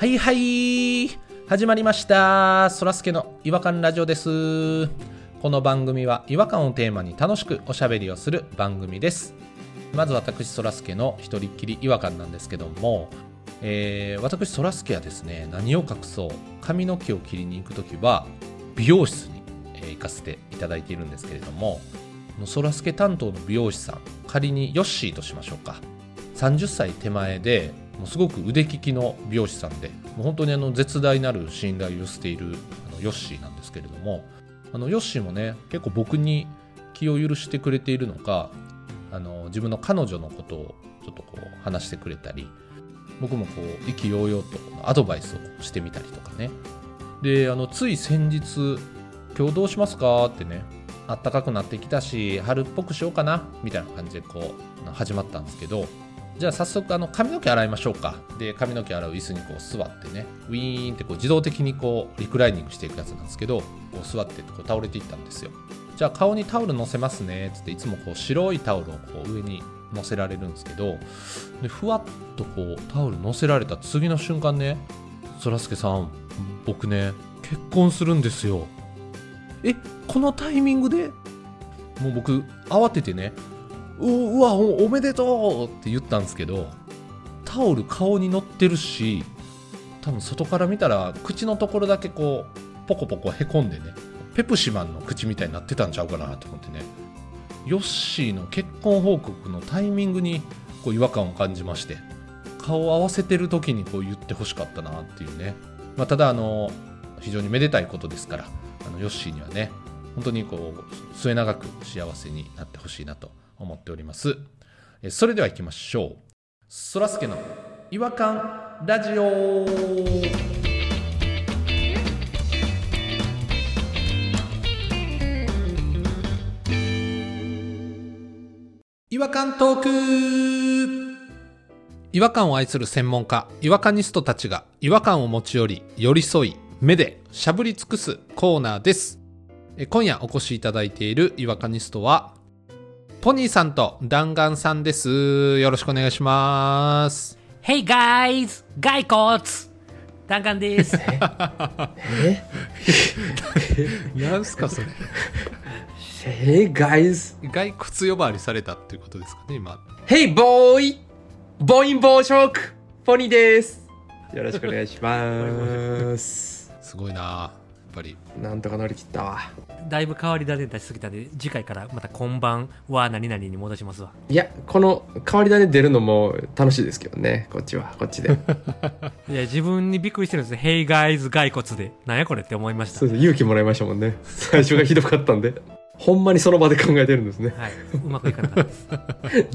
はいはい。始まりました。そらすけの違和感ラジオです。この番組は違和感をテーマに楽しくおしゃべりをする番組です。まず私そらすけの一人っきり違和感なんですけども、えー、私そらすけはですね何を隠そう髪の毛を切りに行く時は美容室に、え行かせていただいているんですけれどもそらすけ担当の美容師さん仮にヨッシーとしましょうか。30歳手前でもうすごく腕利きの美容師さんでもう本当にあの絶大なる信頼をしているあのヨッシーなんですけれどもあのヨッシーもね結構僕に気を許してくれているのかあの自分の彼女のことをちょっとこう話してくれたり僕もこう意気揚々とアドバイスをしてみたりとかねであのつい先日「今日どうしますか?」ってね暖かくなってきたし春っぽくしようかな？みたいな感じでこう始まったんですけどじゃあ早速あの髪の毛洗いましょうか。で髪の毛洗う椅子にこう座ってねウィーンってこう自動的にこうリクライニングしていくやつなんですけどこう座ってこう倒れていったんですよ。じゃあ顔にタオル乗せますね。つっていつもこう白いタオルをこう上に乗せられるんですけどでふわっとこうタオル乗せられた次の瞬間ねそらすけさん僕ね結婚するんですよ。えこのタイミングで？もう僕慌ててねううわおめでとうって言ったんですけどタオル顔に乗ってるし多分外から見たら口のところだけこうポコポコへこんでねペプシマンの口みたいになってたんちゃうかなと思ってね。ヨッシーの結婚報告のタイミングにこう違和感を感じまして顔を合わせてる時にこう言ってほしかったなっていうね、まあ、ただあの非常にめでたいことですからあのヨッシーにはね本当にこう末永く幸せになってほしいなと思っております。えそれでは行きましょう。そらすけの違和感ラジオ。違和感トーク。違和感を愛する専門家違和感ニストたちが違和感を持ち寄り寄り添い目でしゃぶり尽くすコーナーです。え今夜お越しいただいている違和感ニストはポニーさんと弾丸さんですよろしくお願いします Hey guys! 骸骨弾丸です。え？なんすかそれ Hey guys! 骸骨呼ばわりされたっていうことですかね今 Hey boy! ボインボーショックポニーですよろしくお願いします。すごいなやっぱりなんとか乗り切ったわ。だいぶ変わり種出しすぎたんで、次回からまたこんばんは何々に戻しますわ。いや、この変わり種出るのも楽しいですけどね。こっちは、こっちで。いや、自分にびっくりしてるんですね。Hey guys! 骸骨で。なんやこれって思いましたそう。です勇気もらいましたもんね。最初がひどかったんで。ほんまにその場で考えてるんですね。はい。うまくいかなかったです。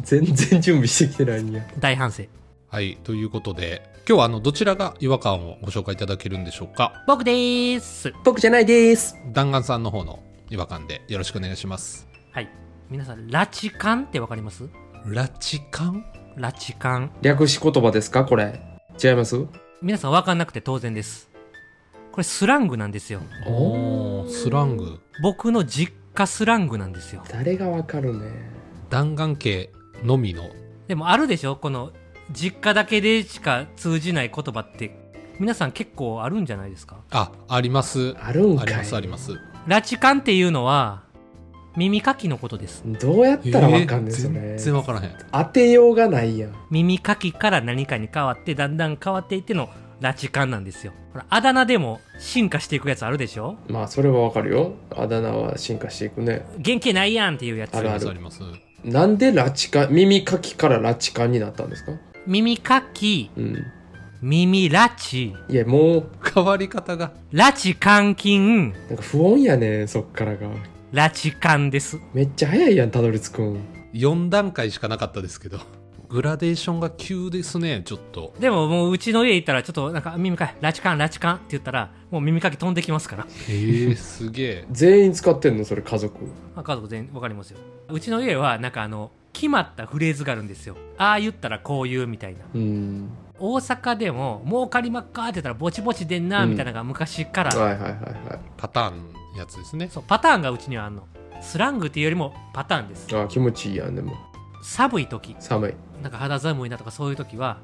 全然準備してきてないんや。大反省。はいということで今日はあのどちらが違和感をご紹介いただけるんでしょうか？僕でーす。僕じゃないです。弾丸さんの方の違和感でよろしくお願いしますはい。皆さん、拉致感ってわかります？拉致感拉致感。略し言葉ですか？これ。違います？皆さんわかんなくて当然です。これスラングなんですよ。おースラング僕の実家スラングなんですよ。誰がわかるね。弾丸系のみのでもあるでしょ？この実家だけでしか通じない言葉って皆さん結構あるんじゃないですか？ああります。あるんかい。ありますあります。拉致感っていうのは耳かきのことです。どうやったらわかんね。ん、えーそれ。全然わからへん。当てようがないやん。耳かきから何かに変わってだんだん変わっていっての拉致感なんですよ。ほらあだ名でも進化していくやつあるでしょ？まあそれはわかるよ。あだ名は進化していくね。元気ないやんっていうやつ。あるあるあります。なんで拉致か耳かきから拉致感になったんですか？耳かきうん。耳拉致いやもう。変わり方が。拉致監禁。なんか不穏やねそっからが。拉致感です。めっちゃ早いやんたどり着くん。4段階しかなかったですけど。グラデーションが急ですねちょっと。でももううちの家行ったらちょっとなんか耳かき拉致感拉致感って言ったらもう耳かき飛んできますから。へえすげえ。全員使ってんのそれ家族。まあ、家族全員わかりますよ。うちの家はなんかあの決まったフレーズがあるんですよ。ああ言ったらこう言うみたいな。うん。大阪でも「儲かりまっか」って言ったらぼちぼちでんなうん。みたいなのが昔から、はいはいはいはい。パターンやつですね。そうパターンがうちにはあんの。スラングっていうよりもパターンです。あ気持ちいいやんでも。寒い時。寒い。なんか肌寒いなとかそういう時は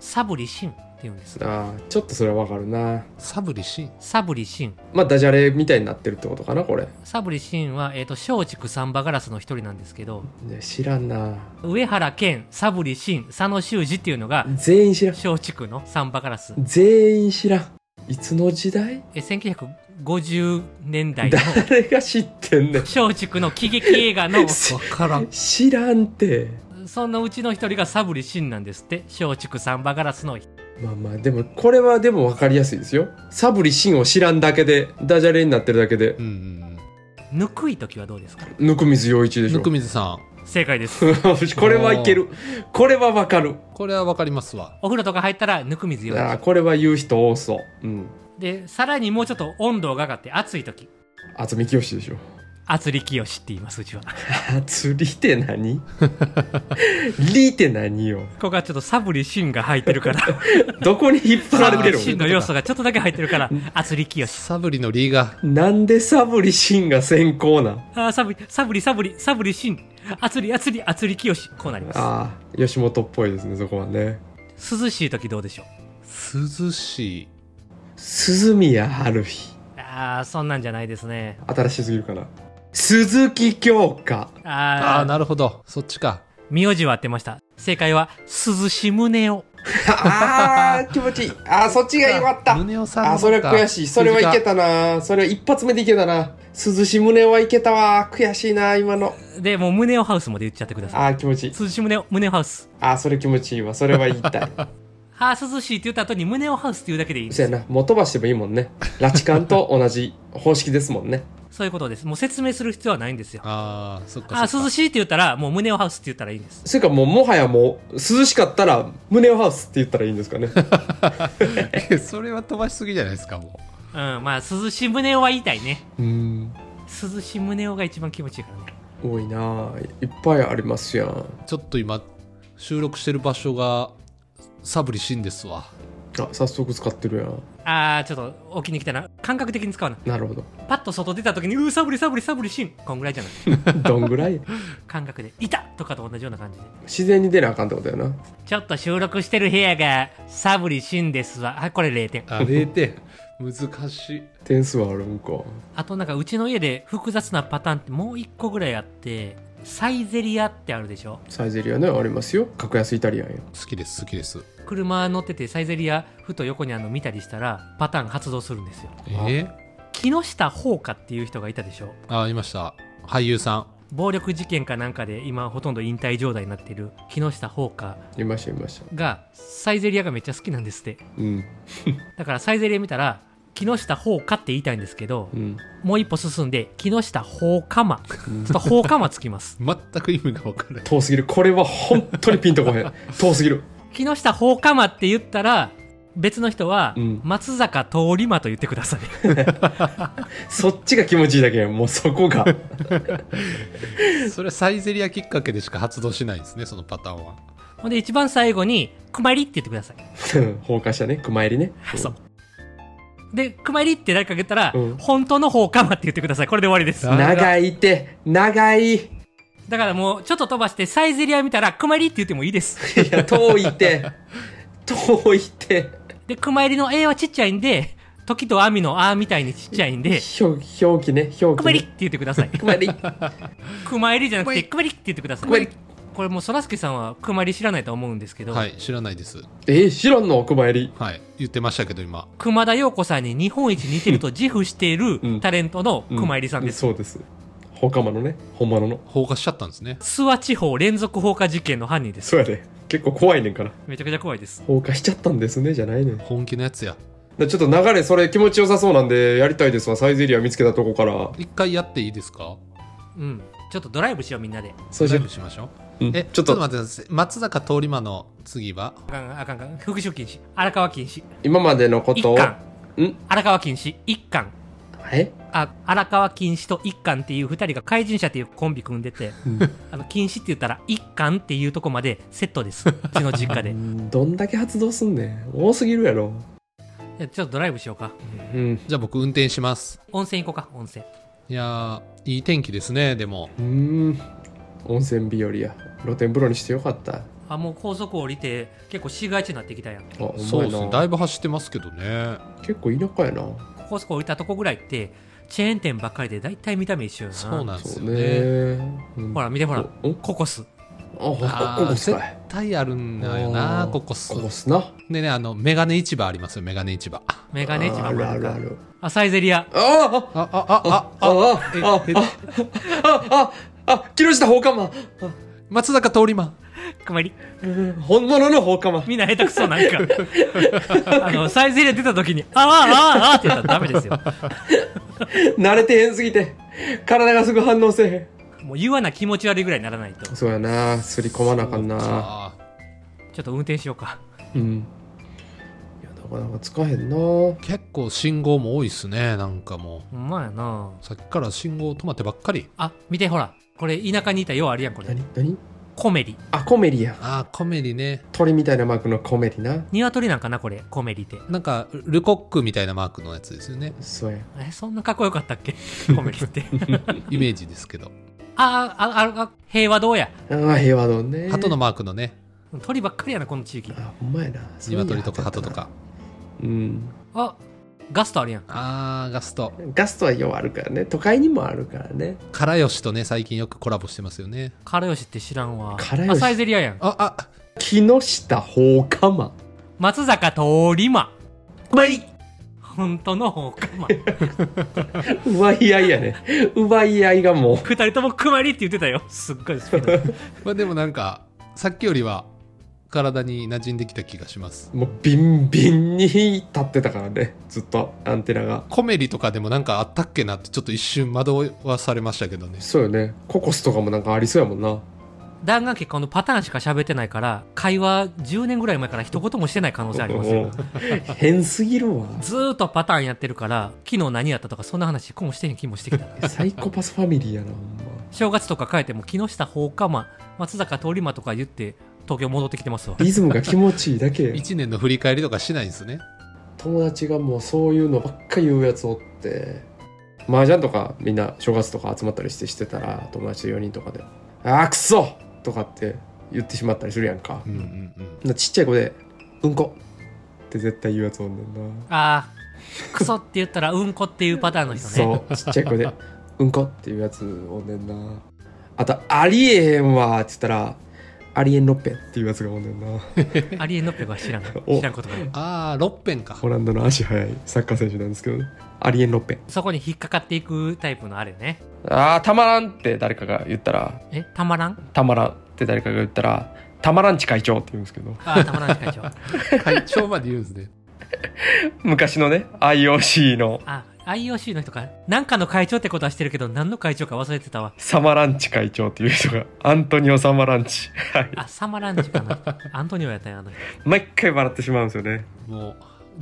サブリシンっていうんですああちょっとそれはわかるな。サブリシン？サブリシン。まあダジャレみたいになってるってことかなこれ。サブリシンは、えー、と松竹サンバガラスの一人なんですけどね知らんな。上原健サブリシン佐野修二っていうのが全員知らん。松竹のサンバガラス。全員知らん。いつの時代？え1950年代の誰が知ってんねん。松竹の喜劇映画の。わからん。知らんて。そのうちの一人がサブリシンなんですって。松竹サンバガラスのまあまあでもこれはでも分かりやすいですよ。サブリシンを知らんだけでダジャレになってるだけで。うんうんぬくい時はどうですか？ぬくみず陽一でしょ。うんぬくみずさん。正解です。これはいける。これは分かる。これはわかりますわ。お風呂とか入ったらぬくみずよあーこれは言う人多そう。うん。でさらにもうちょっと温度が上がって暑い時。渥美清でしょ厚力清って言いますうちは。釣りって何？リって何よ？ここがちょっとサブリシンが入ってるから。どこに引っ張られてるサブリシンの要素がちょっとだけ入ってるから厚力清サブリのリがのなんでサブリシンが先行なん？あーサブリサブリサブリサブリシン。厚り厚り厚り清こうなります。ああ吉本っぽいですねそこはね。涼しい時どうでしょう？涼しい。鈴宮春日。ああそんなんじゃないですね。新しすぎるかな？鈴木京香。ああああなるほど。そっちか。名字は合ってました。正解は涼し胸を あー気持ちいい。あーそっちがよかった。宗男さんのあーそれは悔しい。それはいけたな。それは一発目でいけたな。涼し胸はいけたわ。悔しいな今の。でもう胸をハウスまで言っちゃってください。あー気持ちいい。涼し胸を胸をハウス。あーそれ気持ちいいわ。それは言いたい。あー涼しいって言った後に胸をハウスって言うだけでいいんです。そうやな。もう飛ばしてもいいもんね。拉致感と同じ方式ですもんねそういうことです。もう説明する必要はないんですよ。ああそっかあそっか。ー涼しいって言ったらもう胸をハウスって言ったらいいんです。それかもうもはやもう涼しかったら胸をハウスって言ったらいいんですかね。それは飛ばしすぎじゃないですかもう。んまあ涼しい胸をは言いたいね。うん。涼しい胸をが一番気持ちいいからね。多いな。あいっぱいありますやん。うちょっと今収録してる場所がサブリシンですわ。あ早速使ってるやんあーちょっと置きに来たな。感覚的に使うな。なるほど。パッと外出た時にうーサブリサブリサブリシン。こんぐらいじゃない。どんぐらい？感覚でいたとかと同じような感じで。自然に出なあかんってことやな。ちょっと収録してる部屋がサブリシンですわ。はいこれ0点。あ0点。難しい。点数はあるんか。あとなんかうちの家で複雑なパターンってもう1個ぐらいあってサイゼリアってあるでしょ？サイゼリアねありますよ。格安イタリアンよ。好きです好きです。車乗っててサイゼリアふと横にあの見たりしたらパターン発動するんですよ。えー、木下ほうっていう人がいたでしょ？あいました。俳優さん。暴力事件かなんかで今ほとんど引退状態になっている木下ほういましたいました。がサイゼリアがめっちゃ好きなんですって。うん。だからサイゼリア見たら木下ほうって言いたいんですけどうん。もう一歩進んで木下ほうかま。ちょっとほうかまつきます。全く意味が分からない。遠すぎる。これは本当にピンとこへん。遠すぎる。木下ほうかまって言ったら別の人はうん。松坂通り魔と言ってください。そっちが気持ちいいだけもうそこが。それはサイゼリアきっかけでしか発動しないんですねそのパターンは。ほんで一番最後に「くまり」って言ってください。放火したね熊入りね。そうで「くまり」って誰か言ったら、うん。本当のほうかまって言ってください。これで終わりです。あ長いって。長い。いだからもうちょっと飛ばしてサイゼリア見たら「くまり」って言ってもいいです。や遠いって。遠いって。でくまりの A はちっちゃいんで時と網の「あ」みたいにちっちゃいんで表表記ね表記ね。くまりって言ってください。くまり。くまりじゃなくてくまりって言ってください。くまりこれもうそらすけさんはくまり知らないと思うんですけど、はい知らないです。えー、知らんの？熊入り。はい言ってましたけど今。熊田曜子さんに日本一似てると自負している うん。タレントの熊入さんです、そうです。放火魔のね。本物の。放火しちゃったんですね。諏訪地方連続放火事件の犯人です。そうやで。結構怖いねんから。めちゃくちゃ怖いです。放火しちゃったんですねじゃないねん。本気のやつや。でちょっと流れそれ気持ちよさそうなんでやりたいですわ。サイゼリア見つけたとこから。一回やっていいですか？うん。ちょっとドライブしようみんなで。そうライブしましょうう、うん。えちょっと。待ってください。松坂通り魔の次は？あかんあかんあかん。復讐禁止。荒川禁止。今までのことを？ん？荒川禁止。一巻。え？あ荒川禁止と一巻っていう二人が怪人者っていうコンビ組んでてあの禁止って言ったら一巻っていうとこまでセットです。うちの実家で。うん。どんだけ発動すんねん。多すぎるやろ。じゃあちょっとドライブしようか。うん。じゃあ僕運転します。温泉行こうか温泉。いやーいい天気ですねでも。うーん温泉日和や。露天風呂にしてよかった。あもう高速降りて結構市街地になってきたやん。あそうですねだいぶ走ってますけどね。結構田舎やな。高速降りたとこぐらいってチェーン店ばっかりで大体見た目一緒よな。そうなんですよね。ねうんほら見てほら。おココス。ああーここす絶対あるんだよなココス。ここすな。でねあのメガネ市場ありますよメガネ市場。メガネ市場あるもある。かあるある。あサイゼリア。あああああああああええああああ木下放火魔。松坂通り魔。くまり。うん本物の放火魔。みんな下手くそなんか。あのサイゼリア出た時にあーあーあーって言ったらダメですよ。慣れてへんすぎて体がすぐ反応せえもう言わな気持ち悪いぐらいにならないと。へんそうやなすり込まなあかんな。あちょっと運転しようか。うん。いやなかなかつかへんな。結構信号も多いっすねなんかもほんまやな。うさっきから信号止まってばっかり。あ見てほらこれ田舎にいたようあるやんこれ。何？何？コメリ。あコメリや。あーコメリね。鳥みたいなマークのコメリな。鶏なんかなこれ。コメリってなんかルコックみたいなマークのやつですよね。そうや。えそんなかっこよかったっけ？コメリって。イメージですけど。ああああ平和堂や。ああ平和丼ね。鳩のマークのね。鳥ばっかりやなこの地域。あほんまやな。そういや鶏とか鳩とか。うん。あガストあるやん。あーガスト。ガストはようあるからね。都会にもあるからね。からよしとね最近よくコラボしてますよね。からよしって知らんわ。からよしあサイゼリアやん。ああ。木下放火魔松坂通り魔。まい。本当の放火魔奪い合いやね。奪い合いがもう。二人ともくまりって言ってたよ。すっごいスピード。まあでもなんかさっきよりは体に馴染んできた気がします。もうビンビンに立ってたからね。ずっとアンテナが。コメリとかでもなんかあったっけなってちょっと一瞬惑わされましたけどね。そうよね。ココスとかもなんかありそうやもんな。弾丸結このパターンしか喋ってないから会話10年ぐらい前から一言もしてない可能性ありますよ。変すぎるわ。ずーっとパターンやってるから昨日何やったとかそんな話一個もしてへん気もしてきた。サイコパスファミリーやなほんま。正月とか帰っても木下放火魔松坂通り魔とか言って東京戻ってきてますわ。リズムが気持ちいいだけ。1年の振り返りとかしないんですね。友達がもうそういうのばっか言うやつおって。麻雀とかみんな正月とか集まったりしてしてたら友達と4人とかで「あーくそ!」とかって言ってしまったりするやんか。うんうんうん。なちっちゃい子で「うんこ」って絶対言うやつおんねんな。あークソって言ったらうんこっていうパターンの人ね。そう。ちっちゃい子で「うんこ」っていうやつおんねんな。あと「ありえへんわ」って言ったら「ありえんのっぺ」っていうやつがおんねんな。アリエンノッペは知らんお。知らんことがあるああ6ペンか。オランダの足速いサッカー選手なんですけどありえんのっぺそこに引っかかっていくタイプのあるよね。あーたまらんって誰かが言ったら。えたまらん？たまらんって誰かが言ったらたまらんち会長って言うんですけど。あーたまらんし会長。会長まで言うんですね。昔のね IOC の。あ IOC の人かなんかの会長ってことはしてるけど何の会長か忘れてたわ。サマランチ会長っていう人がアントニオ・サマランチ。はいあサマランチかな。アントニオやったんやあの人。毎回笑ってしまうんですよね。もう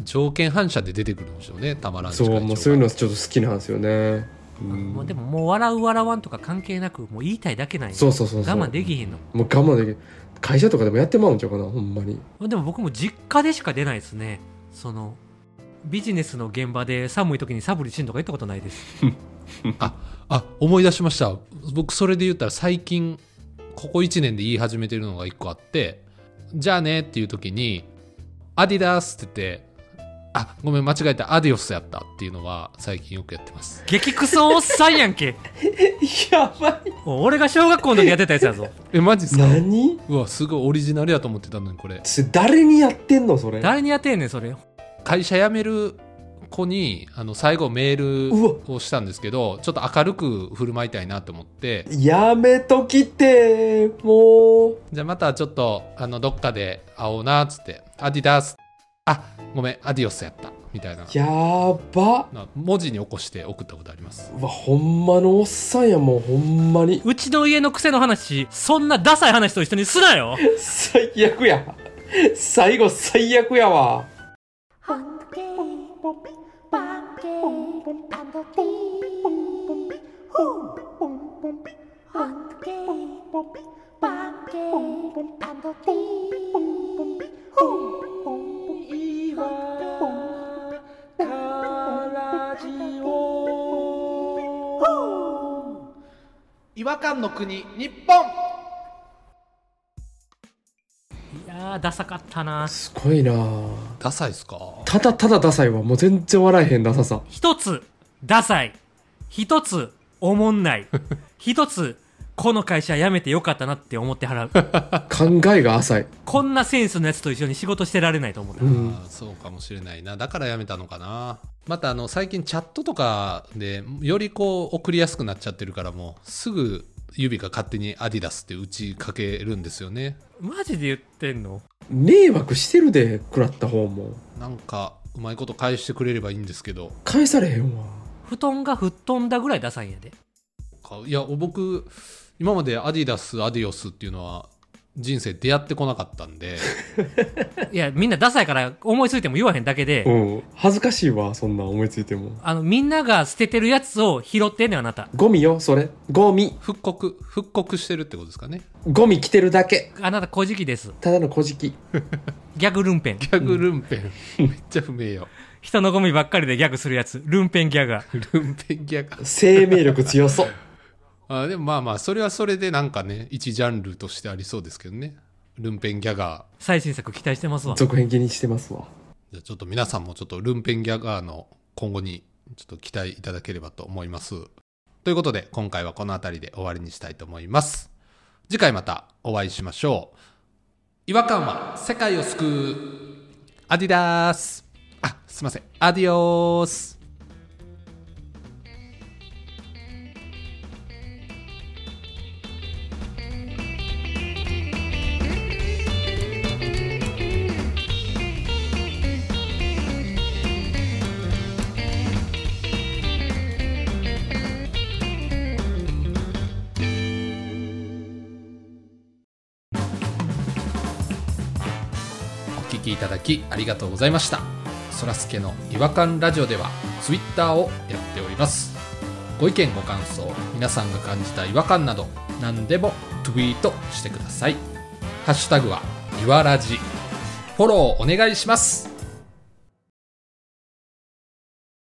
条件反射で出てくるんでしょうねたまらんしそうもうそういうののちょっと好きなんですよね。うんもうでももう笑う笑わんとか関係なくもう言いたいだけなんやそうそうそうそう。我慢できへんの。もう我慢できる会社とかでもやってまうんちゃうかなほんまに。でも僕も実家でしか出ないですね。そのビジネスの現場で寒い時にサブリチンとか言ったことないです。あ思い出しました。僕それで言ったら最近ここ1年で言い始めてるのが1個あってじゃあねっていう時にアディダスって言ってあごめん間違えた。アディオスやったっていうのは最近よくやってます。激クソおっさんやんけ。やばい。お俺が小学校の時やってたやつやぞ。えマジっすか？何？うわすごいオリジナルやと思ってたのにこれ誰にやってんのそれ？誰にやってんねんそれ会社辞める子にあの最後メールをしたんですけどちょっと明るく振る舞いたいなと思って。やめときてもう。じゃあまたちょっとあのどっかで会おうなっつって。アディダス。あごめんアディオスやった。みたいな。やば。な文字に起こして送ったことあります。うわほんまのおっさんやもんほんまに。うちの家の癖の話そんなダサい話と一緒にすなよ。最悪や。最後最悪やわ違和感の国日本いやーダサかったなすごいなダサいっすかただただダサいわもう全然笑えへんダサさ。一つダサい。一つおもんない。一つこの会社辞めてよかったなって思って払う。考えが浅い。こんなセンスのやつと一緒に仕事してられないと思った、うん。あーそうかもしれないな。だからやめたのかな。またあの最近チャットとかでよりこう送りやすくなっちゃってるからもうすぐ指が勝手にアディダスって打ちかけるんですよね。マジで言ってんの？迷惑してるで食らった方もなんかうまいこと返してくれればいいんですけど。返されへんわ。布団が吹っ飛んだぐらいダサいんやで。かいや僕今までアディダスアディオスっていうのは人生出会ってこなかったんで。いやみんなダサいから思いついても言わへんだけで、うん。恥ずかしいわそんなん思いついても。あのみんなが捨ててるやつを拾ってんねんあなた。ゴミよそれ。ゴミ。復刻復刻してるってことですかね。ゴミ着てるだけ。あなた小じきです。ただの小じき。ギャグルンペン。ギャグルンペン、めっちゃ不明よ人のゴミばっかりでギャグするやつ。ルンペンギャガー。ルンペンギャガ生命力強そうあでもまあまあそれはそれでなんかね一ジャンルとしてありそうですけどね。ルンペンギャガ最新作期待してますわ。続編気にしてますわ。ーじゃあちょっと皆さんもちょっとルンペンギャガーの今後にちょっと期待いただければと思います。ということで今回はこの辺りで終わりにしたいと思います。次回またお会いしましょう。違和感は世界を救う。アディダース。あすいません。アディオースいただきありがとうございました。そらすけの違和感ラジオではツイッターをやっております。ご意見ご感想皆さんが感じた違和感など何でもツイートしてください。ハッシュタグはいわらじフォローお願いします。